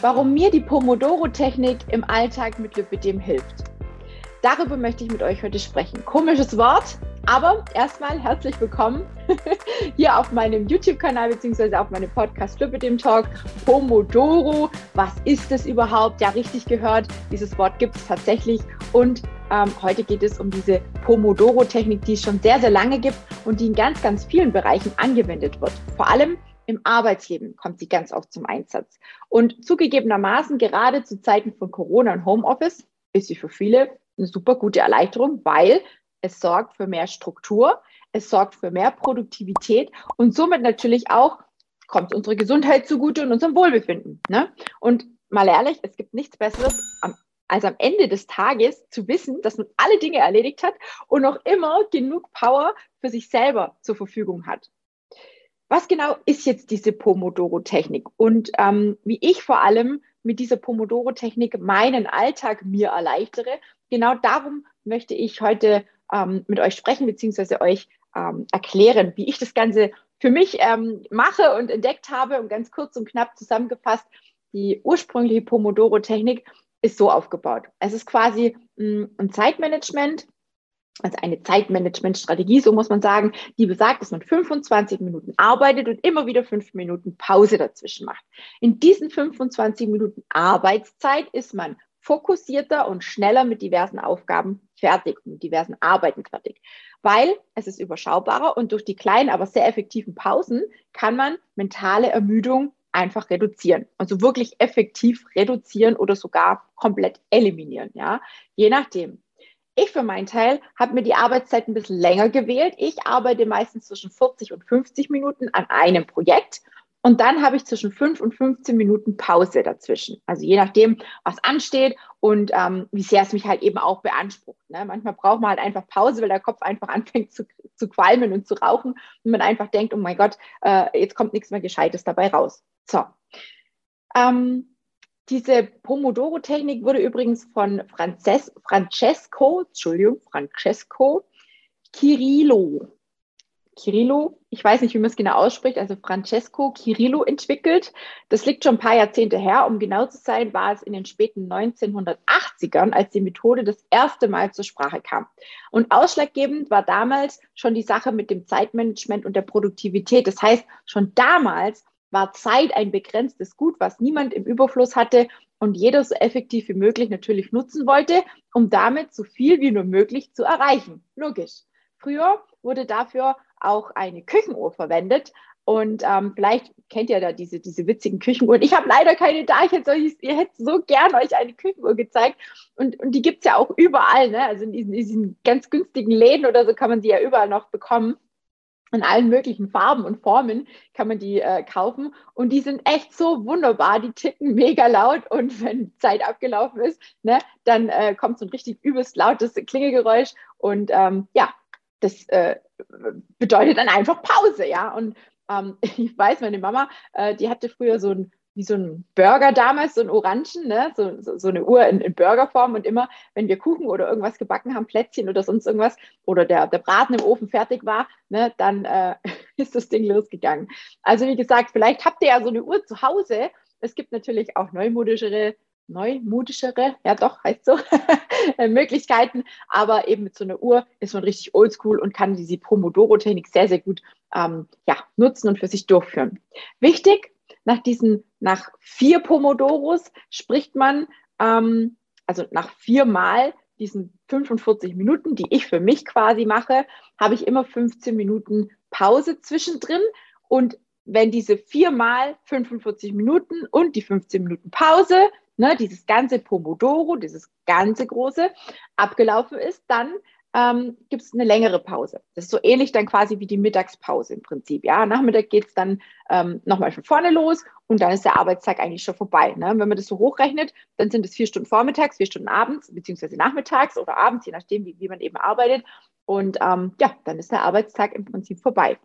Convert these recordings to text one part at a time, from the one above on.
warum mir die Pomodoro-Technik im Alltag mit Lipidem hilft. Darüber möchte ich mit euch heute sprechen. Komisches Wort, aber erstmal herzlich willkommen hier auf meinem YouTube-Kanal bzw. auf meinem Podcast Lipidem Talk. Pomodoro, was ist es überhaupt? Ja, richtig gehört, dieses Wort gibt es tatsächlich und ähm, heute geht es um diese Pomodoro-Technik, die es schon sehr, sehr lange gibt und die in ganz, ganz vielen Bereichen angewendet wird. Vor allem im Arbeitsleben kommt sie ganz oft zum Einsatz. Und zugegebenermaßen, gerade zu Zeiten von Corona und Homeoffice, ist sie für viele eine super gute Erleichterung, weil es sorgt für mehr Struktur, es sorgt für mehr Produktivität und somit natürlich auch kommt unsere Gesundheit zugute und unserem Wohlbefinden. Ne? Und mal ehrlich, es gibt nichts Besseres als am Ende des Tages zu wissen, dass man alle Dinge erledigt hat und noch immer genug Power für sich selber zur Verfügung hat was genau ist jetzt diese Pomodoro-Technik und ähm, wie ich vor allem mit dieser Pomodoro-Technik meinen Alltag mir erleichtere. Genau darum möchte ich heute ähm, mit euch sprechen, beziehungsweise euch ähm, erklären, wie ich das Ganze für mich ähm, mache und entdeckt habe. Und ganz kurz und knapp zusammengefasst, die ursprüngliche Pomodoro-Technik ist so aufgebaut. Es ist quasi mh, mm, ein Zeitmanagement, also eine Zeitmanagement-Strategie, so muss man sagen, die besagt, dass man 25 Minuten arbeitet und immer wieder fünf Minuten Pause dazwischen macht. In diesen 25 Minuten Arbeitszeit ist man fokussierter und schneller mit diversen Aufgaben fertig, mit diversen Arbeiten fertig, weil es ist überschaubarer und durch die kleinen, aber sehr effektiven Pausen kann man mentale Ermüdung einfach reduzieren. Also wirklich effektiv reduzieren oder sogar komplett eliminieren, ja, je nachdem. Ich für meinen Teil habe mir die Arbeitszeit ein bisschen länger gewählt. Ich arbeite meistens zwischen 40 und 50 Minuten an einem Projekt. Und dann habe ich zwischen 5 und 15 Minuten Pause dazwischen. Also je nachdem, was ansteht und ähm, wie sehr es mich halt eben auch beansprucht. Ne? Manchmal braucht man halt einfach Pause, weil der Kopf einfach anfängt zu, zu qualmen und zu rauchen und man einfach denkt, oh mein Gott, äh, jetzt kommt nichts mehr Gescheites dabei raus. So. Ähm, diese Pomodoro-Technik wurde übrigens von Frances Francesco, Entschuldigung, Francesco Kirillo, Kirillo, ich weiß nicht, wie man es genau ausspricht, also Francesco Kirillo entwickelt. Das liegt schon ein paar Jahrzehnte her. Um genau zu sein, war es in den späten 1980ern, als die Methode das erste Mal zur Sprache kam. Und ausschlaggebend war damals schon die Sache mit dem Zeitmanagement und der Produktivität. Das heißt, schon damals war Zeit ein begrenztes Gut, was niemand im Überfluss hatte und jeder so effektiv wie möglich natürlich nutzen wollte, um damit so viel wie nur möglich zu erreichen. Logisch. Früher wurde dafür auch eine Küchenuhr verwendet. Und ähm, vielleicht kennt ihr da diese, diese witzigen Küchenuhren. Ich habe leider keine da. Ich hätte euch, ihr hättet so gern euch eine Küchenuhr gezeigt. Und, und die gibt es ja auch überall. Ne? Also in diesen, diesen ganz günstigen Läden oder so kann man sie ja überall noch bekommen in allen möglichen Farben und Formen kann man die äh, kaufen. Und die sind echt so wunderbar, die ticken mega laut. Und wenn Zeit abgelaufen ist, ne, dann äh, kommt so ein richtig übelst lautes Klingelgeräusch. Und ähm, ja, das äh, bedeutet dann einfach Pause, ja. Und ähm, ich weiß, meine Mama, äh, die hatte früher so ein wie so ein Burger damals, so ein Orangen, ne? so, so, so eine Uhr in, in, Burgerform. Und immer, wenn wir Kuchen oder irgendwas gebacken haben, Plätzchen oder sonst irgendwas, oder der, der Braten im Ofen fertig war, ne? dann äh, ist das Ding losgegangen. Also wie gesagt, vielleicht habt ihr ja so eine Uhr zu Hause. Es gibt natürlich auch neumodischere neumodischere, ja doch, heißt so, Möglichkeiten. Aber eben mit so einer Uhr ist man richtig oldschool und kann diese Pomodoro-Technik sehr, sehr gut ähm, ja, nutzen und für sich durchführen. Wichtig, nach diesen, nach vier Pomodoros spricht man, ähm, also nach viermal diesen 45 Minuten, die ich für mich quasi mache, habe ich immer 15 Minuten Pause zwischendrin. Und wenn diese viermal 45 Minuten und die 15 Minuten Pause, ne, dieses ganze Pomodoro, dieses ganze große, abgelaufen ist, dann ähm, gibt es eine längere Pause. Das ist so ähnlich dann quasi wie die Mittagspause im Prinzip. Ja, Nachmittag geht es dann ähm, nochmal von vorne los und dann ist der Arbeitstag eigentlich schon vorbei. Ne? Wenn man das so hochrechnet, dann sind es vier Stunden vormittags, vier Stunden abends, beziehungsweise nachmittags oder abends, je nachdem, wie, wie man eben arbeitet. Und ähm, ja, dann ist der Arbeitstag im Prinzip vorbei.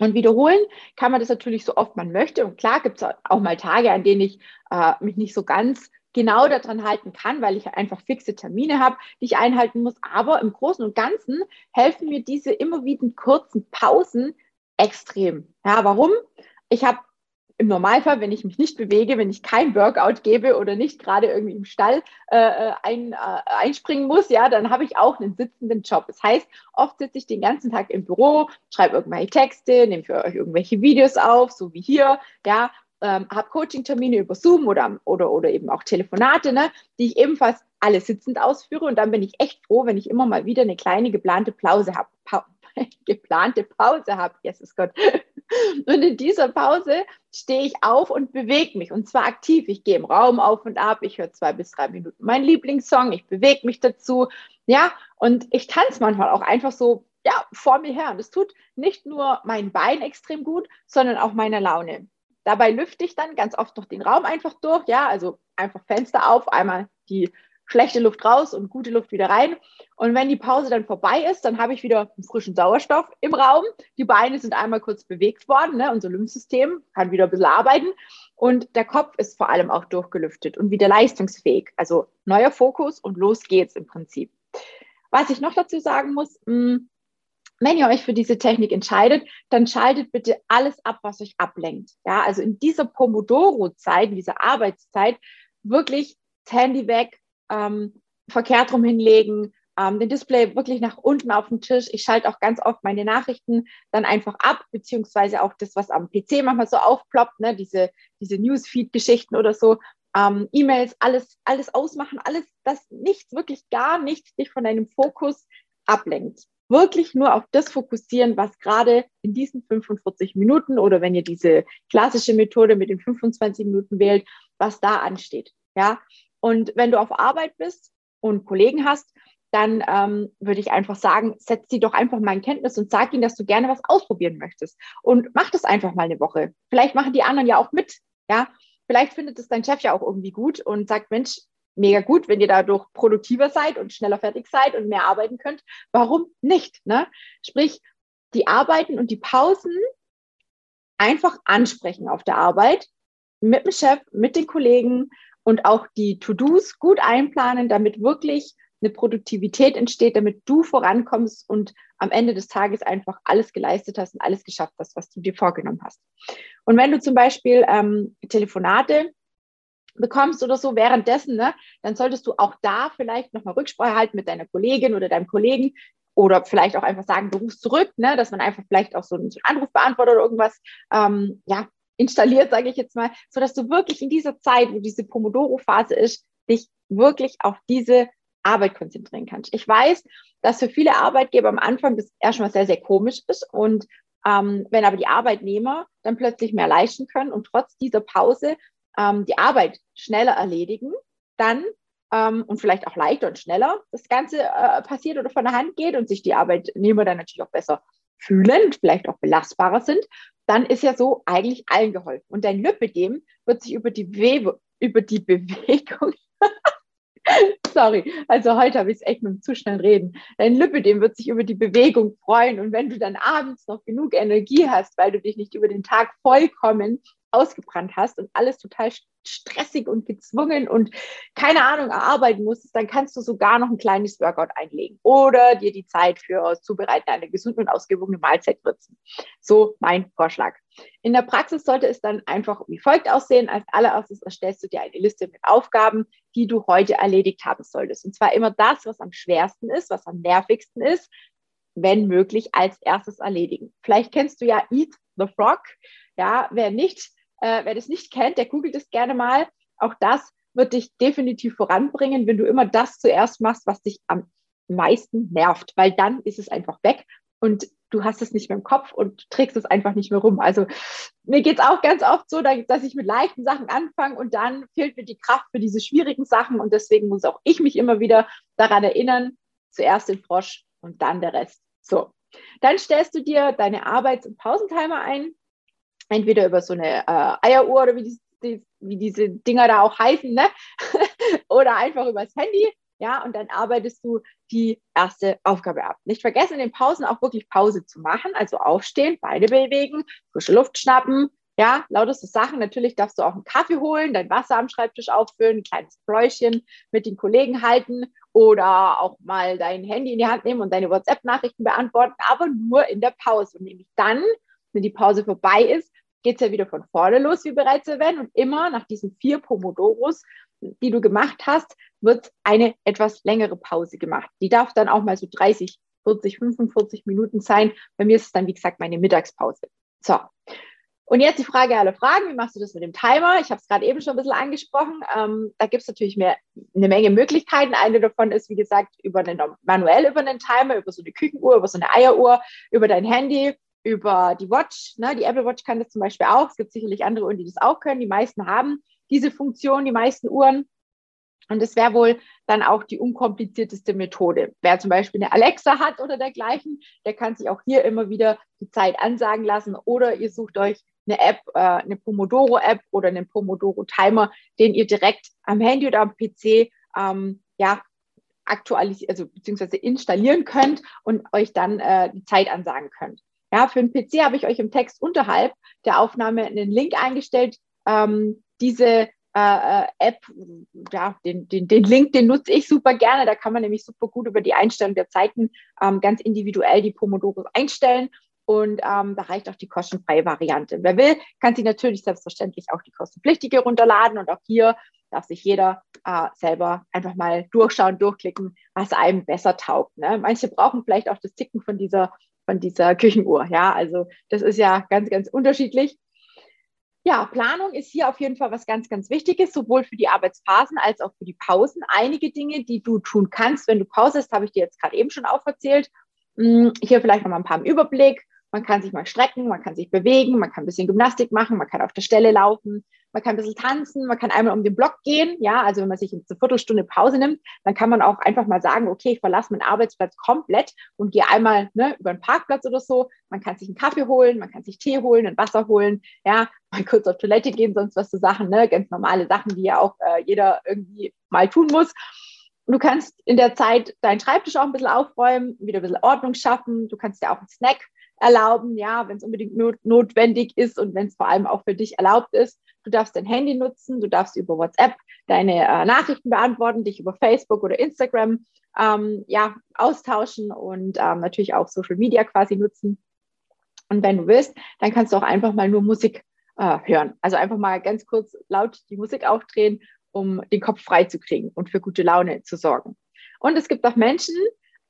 Und wiederholen kann man das natürlich so oft man möchte. Und klar gibt es auch mal Tage, an denen ich äh, mich nicht so ganz genau daran halten kann, weil ich einfach fixe Termine habe, die ich einhalten muss. Aber im Großen und Ganzen helfen mir diese immer wieder kurzen Pausen extrem. Ja, warum? Ich habe im Normalfall, wenn ich mich nicht bewege, wenn ich kein Workout gebe oder nicht gerade irgendwie im Stall äh, äh, ein, äh, einspringen muss, ja, dann habe ich auch einen sitzenden Job. Das heißt, oft sitze ich den ganzen Tag im Büro, schreibe irgendwelche Texte, nehme für euch irgendwelche Videos auf, so wie hier, ja, ähm, habe Coaching-Termine über Zoom oder, oder, oder eben auch Telefonate, ne, die ich ebenfalls alle sitzend ausführe. Und dann bin ich echt froh, wenn ich immer mal wieder eine kleine geplante Pause habe. Pa geplante Pause habe, Jesus Gott. Und in dieser Pause stehe ich auf und bewege mich und zwar aktiv. Ich gehe im Raum auf und ab, ich höre zwei bis drei Minuten meinen Lieblingssong, ich bewege mich dazu, ja, und ich tanze manchmal auch einfach so, ja, vor mir her. Und es tut nicht nur mein Bein extrem gut, sondern auch meiner Laune. Dabei lüfte ich dann ganz oft noch den Raum einfach durch, ja, also einfach Fenster auf, einmal die schlechte Luft raus und gute Luft wieder rein. Und wenn die Pause dann vorbei ist, dann habe ich wieder frischen Sauerstoff im Raum. Die Beine sind einmal kurz bewegt worden, ne? unser Lymphsystem kann wieder ein bisschen arbeiten. Und der Kopf ist vor allem auch durchgelüftet und wieder leistungsfähig. Also neuer Fokus und los geht's im Prinzip. Was ich noch dazu sagen muss, mh, hm, wenn ihr euch für diese Technik entscheidet, dann schaltet bitte alles ab, was euch ablenkt. Ja, also in dieser Pomodoro-Zeit, in dieser Arbeitszeit, wirklich das Handy weg, ähm, verkehrt rum hinlegen, ähm, den Display wirklich nach unten auf den Tisch. Ich schalte auch ganz oft meine Nachrichten dann einfach ab, beziehungsweise auch das, was am PC manchmal so aufploppt, ne, diese, diese Newsfeed-Geschichten oder so, ähm, E-Mails, alles, alles ausmachen, alles, das nichts, wirklich gar nichts dich von deinem Fokus ablenkt. Wirklich nur auf das fokussieren, was gerade in diesen 45 Minuten oder wenn ihr diese klassische Methode mit den 25 Minuten wählt, was da ansteht. Ja, und wenn du auf Arbeit bist und Kollegen hast, dann ähm, würde ich einfach sagen, setz sie doch einfach mal in Kenntnis und sag ihnen, dass du gerne was ausprobieren möchtest. Und mach das einfach mal eine Woche. Vielleicht machen die anderen ja auch mit. Ja, vielleicht findet es dein Chef ja auch irgendwie gut und sagt, Mensch, mega gut, wenn ihr dadurch produktiver seid und schneller fertig seid und mehr arbeiten könnt. Warum nicht? Ne? Sprich, die Arbeiten und die Pausen einfach ansprechen auf der Arbeit mit dem Chef, mit den Kollegen und auch die To-Dos gut einplanen, damit wirklich eine Produktivität entsteht, damit du vorankommst und am Ende des Tages einfach alles geleistet hast und alles geschafft hast, was du dir vorgenommen hast. Und wenn du zum Beispiel ähm, Telefonate bekommst oder so währenddessen, ne, dann solltest du auch da vielleicht nochmal Rücksprache halten mit deiner Kollegin oder deinem Kollegen oder vielleicht auch einfach sagen, du rufst zurück, ne, dass man einfach vielleicht auch so einen, so einen Anruf beantwortet oder irgendwas, ähm, ja, installiert, sage ich jetzt mal, so dass du wirklich in dieser Zeit, wo diese Pomodoro-Phase ist, dich wirklich auf diese Arbeit konzentrieren kannst. Ich weiß, dass für viele Arbeitgeber am Anfang das erstmal sehr, sehr komisch ist und ähm, wenn aber die Arbeitnehmer dann plötzlich mehr leisten können und trotz dieser Pause ähm, die Arbeit schneller erledigen, dann ähm, und vielleicht auch leichter und schneller das Ganze äh, passiert oder von der Hand geht und sich die Arbeitnehmer dann natürlich auch besser fühlen und vielleicht auch belastbarer sind, dann ist ja so eigentlich allen geholfen. Und dein Lipidem wird sich über die, Bewe über die Bewegung, sorry, also heute habe ich es echt mit dem zu schnell reden. Dein Lipidem wird sich über die Bewegung freuen. Und wenn du dann abends noch genug Energie hast, weil du dich nicht über den Tag vollkommen ausgebrannt hast und alles total stressig und gezwungen und keine Ahnung erarbeiten musstest, dann kannst du sogar noch ein kleines Workout einlegen oder dir die Zeit für Zubereiten einer gesunden und ausgewogenen Mahlzeit nutzen. So mein Vorschlag. In der Praxis sollte es dann einfach wie folgt aussehen. Als allererstes erstellst du dir eine Liste mit Aufgaben, die du heute erledigt haben solltest. Und zwar immer das, was am schwersten ist, was am nervigsten ist, wenn möglich, als erstes erledigen. Vielleicht kennst du ja Eat the Frog. Ja, wer nicht, äh, wer das nicht kennt, der googelt es gerne mal. Auch das wird dich definitiv voranbringen, wenn du immer das zuerst machst, was dich am meisten nervt, weil dann ist es einfach weg und du hast es nicht mehr im Kopf und trägst es einfach nicht mehr rum. Also mir geht es auch ganz oft so, dass ich mit leichten Sachen anfange und dann fehlt mir die Kraft für diese schwierigen Sachen und deswegen muss auch ich mich immer wieder daran erinnern, zuerst den Frosch und dann der Rest. So, dann stellst du dir deine Arbeits- und Pausentimer ein, entweder über so eine äh, Eieruhr oder wie, die, die, wie diese Dinger da auch heißen, ne? oder einfach übers Handy. Ja, und dann arbeitest du die erste Aufgabe ab. Nicht vergessen, in den Pausen auch wirklich Pause zu machen, also aufstehen, Beine bewegen, frische Luft schnappen, ja, lauteste Sachen. Natürlich darfst du auch einen Kaffee holen, dein Wasser am Schreibtisch auffüllen, ein kleines Pläuschen mit den Kollegen halten oder auch mal dein Handy in die Hand nehmen und deine WhatsApp-Nachrichten beantworten, aber nur in der Pause. Und nämlich dann, wenn die Pause vorbei ist, geht es ja wieder von vorne los, wie bereits erwähnt. Und immer nach diesen vier Pomodoros, die du gemacht hast, wird eine etwas längere Pause gemacht. Die darf dann auch mal so 30, 40, 45 Minuten sein. Bei mir ist es dann, wie gesagt, meine Mittagspause. So. Und jetzt die Frage aller Fragen. Wie machst du das mit dem Timer? Ich habe es gerade eben schon ein bisschen angesprochen. Ähm, da gibt es natürlich mehr, eine Menge Möglichkeiten. Eine davon ist, wie gesagt, über einen, manuell über einen Timer, über so eine Küchenuhr, über so eine Eieruhr, über dein Handy, über die Watch. Ne? Die Apple Watch kann das zum Beispiel auch. Es gibt sicherlich andere Uhren, die das auch können. Die meisten haben diese Funktion, die meisten Uhren. Und das wäre wohl dann auch die unkomplizierteste Methode. Wer zum Beispiel eine Alexa hat oder dergleichen, der kann sich auch hier immer wieder die Zeit ansagen lassen oder ihr sucht euch eine App, äh, eine Pomodoro-App oder einen Pomodoro-Timer, den ihr direkt am Handy oder am PC ähm, ja, aktualisieren, also beziehungsweise installieren könnt und euch dann äh, die Zeit ansagen könnt. Ja, für den PC habe ich euch im Text unterhalb der Aufnahme einen Link eingestellt. Ähm, diese äh, äh, App, ja, den, den, den Link, den nutze ich super gerne. Da kann man nämlich super gut über die Einstellung der Zeiten ähm, ganz individuell die Pomodoros einstellen. Und ähm, da reicht auch die kostenfreie Variante. Wer will, kann sich natürlich selbstverständlich auch die kostenpflichtige runterladen. Und auch hier darf sich jeder äh, selber einfach mal durchschauen, durchklicken, was einem besser taugt. Ne? Manche brauchen vielleicht auch das Ticken von dieser, von dieser Küchenuhr. Ja, also das ist ja ganz, ganz unterschiedlich. Ja, Planung ist hier auf jeden Fall was ganz, ganz Wichtiges, sowohl für die Arbeitsphasen als auch für die Pausen. Einige Dinge, die du tun kannst, wenn du Pause hast, habe ich dir jetzt gerade eben schon auferzählt. Hm, hier vielleicht noch mal ein paar im Überblick. Man kann sich mal strecken, man kann sich bewegen, man kann ein bisschen Gymnastik machen, man kann auf der Stelle laufen, man kann ein bisschen tanzen, man kann einmal um den Block gehen. Ja, also wenn man sich eine Viertelstunde Pause nimmt, dann kann man auch einfach mal sagen, okay, ich verlasse meinen Arbeitsplatz komplett und gehe einmal ne, über den Parkplatz oder so. Man kann sich einen Kaffee holen, man kann sich Tee holen, ein Wasser holen, ja, mal kurz auf Toilette gehen, sonst was so Sachen, ne, ganz normale Sachen, die ja auch äh, jeder irgendwie mal tun muss. Du kannst in der Zeit deinen Schreibtisch auch ein bisschen aufräumen, wieder ein bisschen Ordnung schaffen. Du kannst dir auch einen Snack erlauben, ja, wenn es unbedingt not notwendig ist und wenn es vor allem auch für dich erlaubt ist. Du darfst dein Handy nutzen, du darfst über WhatsApp deine äh, Nachrichten beantworten, dich über Facebook oder Instagram ähm, ja, austauschen und ähm, natürlich auch Social Media quasi nutzen. Und wenn du willst, dann kannst du auch einfach mal nur Musik äh, hören. Also einfach mal ganz kurz laut die Musik aufdrehen, um den Kopf frei zu kriegen und für gute Laune zu sorgen. Und es gibt auch Menschen,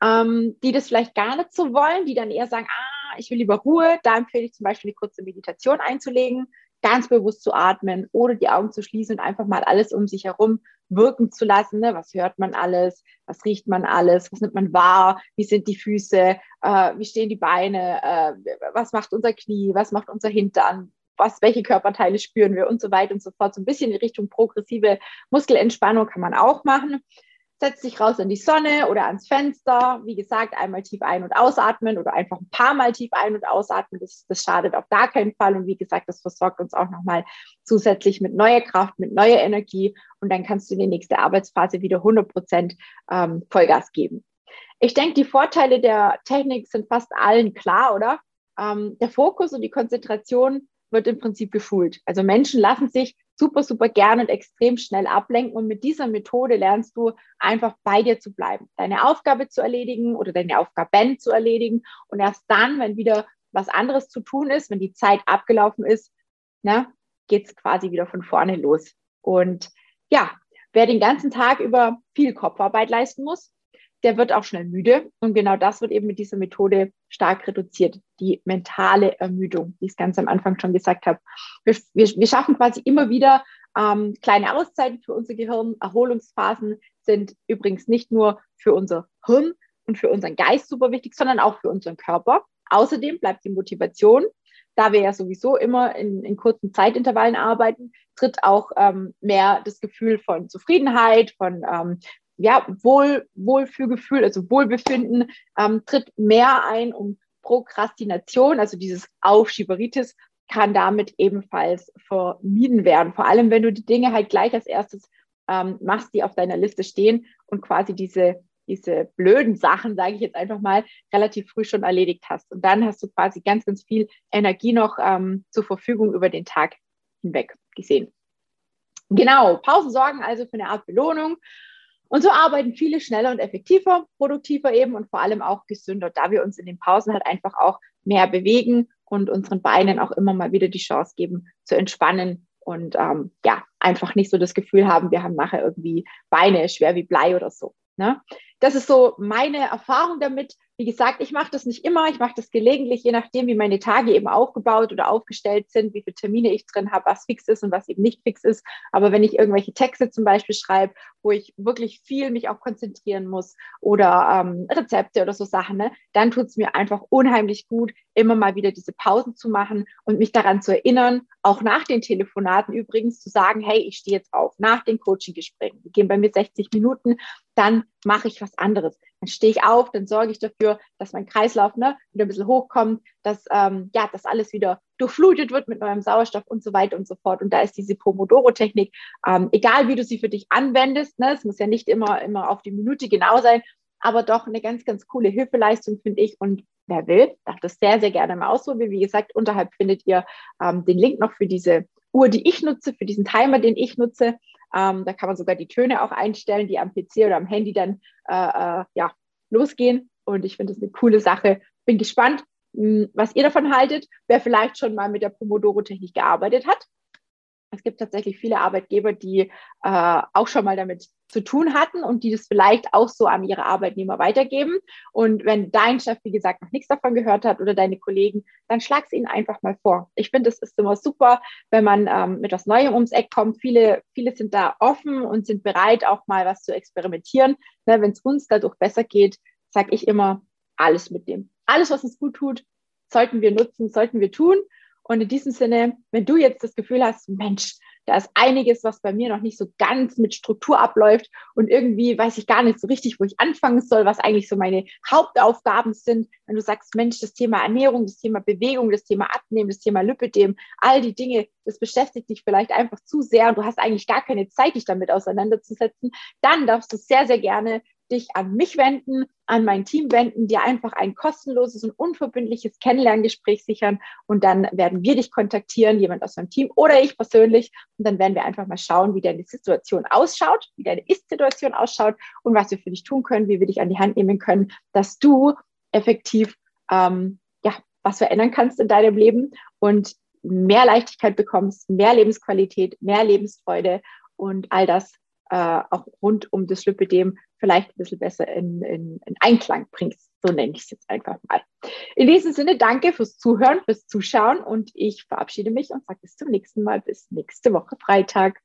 ähm, die das vielleicht gar nicht so wollen, die dann eher sagen, ah, ich will lieber Ruhe, da empfehle ich zum Beispiel eine kurze Meditation einzulegen, ganz bewusst zu atmen oder die Augen zu schließen und einfach mal alles um sich herum wirken zu lassen. Ne? Was hört man alles? Was riecht man alles? Was nimmt man wahr? Wie sind die Füße? Äh, wie stehen die Beine? Äh, was macht unser Knie? Was macht unser Hintern? Was, welche Körperteile spüren wir und so weiter und so fort. So ein bisschen in Richtung progressive Muskelentspannung kann man auch machen setzt dich raus in die Sonne oder ans Fenster. Wie gesagt, einmal tief ein- und ausatmen oder einfach ein paar Mal tief ein- und ausatmen. Das, das schadet auf gar keinen Fall. Und wie gesagt, das versorgt uns auch nochmal zusätzlich mit neuer Kraft, mit neuer Energie. Und dann kannst du in die nächste Arbeitsphase wieder 100 Prozent ähm, Vollgas geben. Ich denke, die Vorteile der Technik sind fast allen klar, oder? Ähm, der Fokus und die Konzentration wird im Prinzip geschult. Also Menschen lassen sich super, super gern und extrem schnell ablenken. Und mit dieser Methode lernst du einfach bei dir zu bleiben, deine Aufgabe zu erledigen oder deine Aufgaben zu erledigen. Und erst dann, wenn wieder was anderes zu tun ist, wenn die Zeit abgelaufen ist, ne, geht es quasi wieder von vorne los. Und ja, wer den ganzen Tag über viel Kopfarbeit leisten muss, der wird auch schnell müde. Und genau das wird eben mit dieser Methode stark reduziert. Die mentale Ermüdung, wie ich es ganz am Anfang schon gesagt habe. Wir, wir, wir schaffen quasi immer wieder ähm, kleine Auszeiten für unser Gehirn. Erholungsphasen sind übrigens nicht nur für unser Hirn und für unseren Geist super wichtig, sondern auch für unseren Körper. Außerdem bleibt die Motivation, da wir ja sowieso immer in, in kurzen Zeitintervallen arbeiten, tritt auch ähm, mehr das Gefühl von Zufriedenheit, von ähm, ja, Wohl, Wohlfühlgefühl, also Wohlbefinden, ähm, tritt mehr ein und Prokrastination, also dieses Aufschieberitis, kann damit ebenfalls vermieden werden. Vor allem, wenn du die Dinge halt gleich als erstes ähm, machst, die auf deiner Liste stehen und quasi diese, diese blöden Sachen, sage ich jetzt einfach mal, relativ früh schon erledigt hast. Und dann hast du quasi ganz, ganz viel Energie noch ähm, zur Verfügung über den Tag hinweg gesehen. Genau, Pausen sorgen also für eine Art Belohnung und so arbeiten viele schneller und effektiver, produktiver eben und vor allem auch gesünder, da wir uns in den Pausen halt einfach auch mehr bewegen und unseren Beinen auch immer mal wieder die Chance geben, zu entspannen und ähm, ja, einfach nicht so das Gefühl haben, wir haben nachher irgendwie Beine schwer wie Blei oder so. Ne? Das ist so meine Erfahrung damit. Wie gesagt, ich mache das nicht immer, ich mache das gelegentlich, je nachdem, wie meine Tage eben aufgebaut oder aufgestellt sind, wie viele Termine ich drin habe, was fix ist und was eben nicht fix ist. Aber wenn ich irgendwelche Texte zum Beispiel schreibe, wo ich wirklich viel mich auch konzentrieren muss oder ähm, Rezepte oder so Sachen, ne, dann tut es mir einfach unheimlich gut, immer mal wieder diese Pausen zu machen und mich daran zu erinnern, auch nach den Telefonaten übrigens zu sagen, hey, ich stehe jetzt auf, nach den Coaching-Gesprächen. Die gehen bei mir 60 Minuten, dann mache ich was anderes. Dann stehe ich auf, dann sorge ich dafür, dass mein Kreislauf ne, wieder ein bisschen hochkommt, dass ähm, ja, das alles wieder durchflutet wird mit neuem Sauerstoff und so weiter und so fort. Und da ist diese Pomodoro-Technik, ähm, egal wie du sie für dich anwendest, ne, es muss ja nicht immer, immer auf die Minute genau sein, aber doch eine ganz, ganz coole Hilfeleistung, finde ich. Und wer will, darf das sehr, sehr gerne mal ausprobieren. Wie gesagt, unterhalb findet ihr ähm, den Link noch für diese Uhr, die ich nutze, für diesen Timer, den ich nutze. Ähm, da kann man sogar die Töne auch einstellen, die am PC oder am Handy dann äh, äh, ja, losgehen. Und ich finde das eine coole Sache. Bin gespannt, mh, hm, was ihr davon haltet. Wer vielleicht schon mal mit der Pomodoro-Technik gearbeitet hat. Es gibt tatsächlich viele Arbeitgeber, die äh, auch schon mal damit zu tun hatten und die das vielleicht auch so an ihre Arbeitnehmer weitergeben. Und wenn dein Chef, wie gesagt, noch nichts davon gehört hat oder deine Kollegen, dann schlag es ihnen einfach mal vor. Ich finde, es ist immer super, wenn man ähm, mit was Neuem ums Eck kommt. Viele, viele sind da offen und sind bereit, auch mal was zu experimentieren. Ne, wenn es uns dadurch besser geht, sage ich immer, alles mitnehmen. Alles, was uns gut tut, sollten wir nutzen, sollten wir tun. Und in diesem Sinne, wenn du jetzt das Gefühl hast, Mensch, da ist einiges, was bei mir noch nicht so ganz mit Struktur abläuft und irgendwie weiß ich gar nicht so richtig, wo ich anfangen soll, was eigentlich so meine Hauptaufgaben sind. Wenn du sagst, Mensch, das Thema Ernährung, das Thema Bewegung, das Thema Abnehmen, das Thema Lipidem, all die Dinge, das beschäftigt dich vielleicht einfach zu sehr und du hast eigentlich gar keine Zeit, dich damit auseinanderzusetzen, dann darfst du sehr, sehr gerne dich an mich wenden, an mein Team wenden, dir einfach ein kostenloses und unverbindliches Kennenlerngespräch sichern. Und dann werden wir dich kontaktieren, jemand aus meinem Team oder ich persönlich. Und dann werden wir einfach mal schauen, wie deine Situation ausschaut, wie deine Ist-Situation ausschaut und was wir für dich tun können, wie wir dich an die Hand nehmen können, dass du effektiv ähm, ja, was verändern kannst in deinem Leben und mehr Leichtigkeit bekommst, mehr Lebensqualität, mehr Lebensfreude und all das äh, auch rund um das Lipidem vielleicht ein bisschen besser in, in, in Einklang bringst. So nenne ich es jetzt einfach mal. In diesem Sinne, danke fürs Zuhören, fürs Zuschauen und ich verabschiede mich und sage bis zum nächsten Mal, bis nächste Woche Freitag.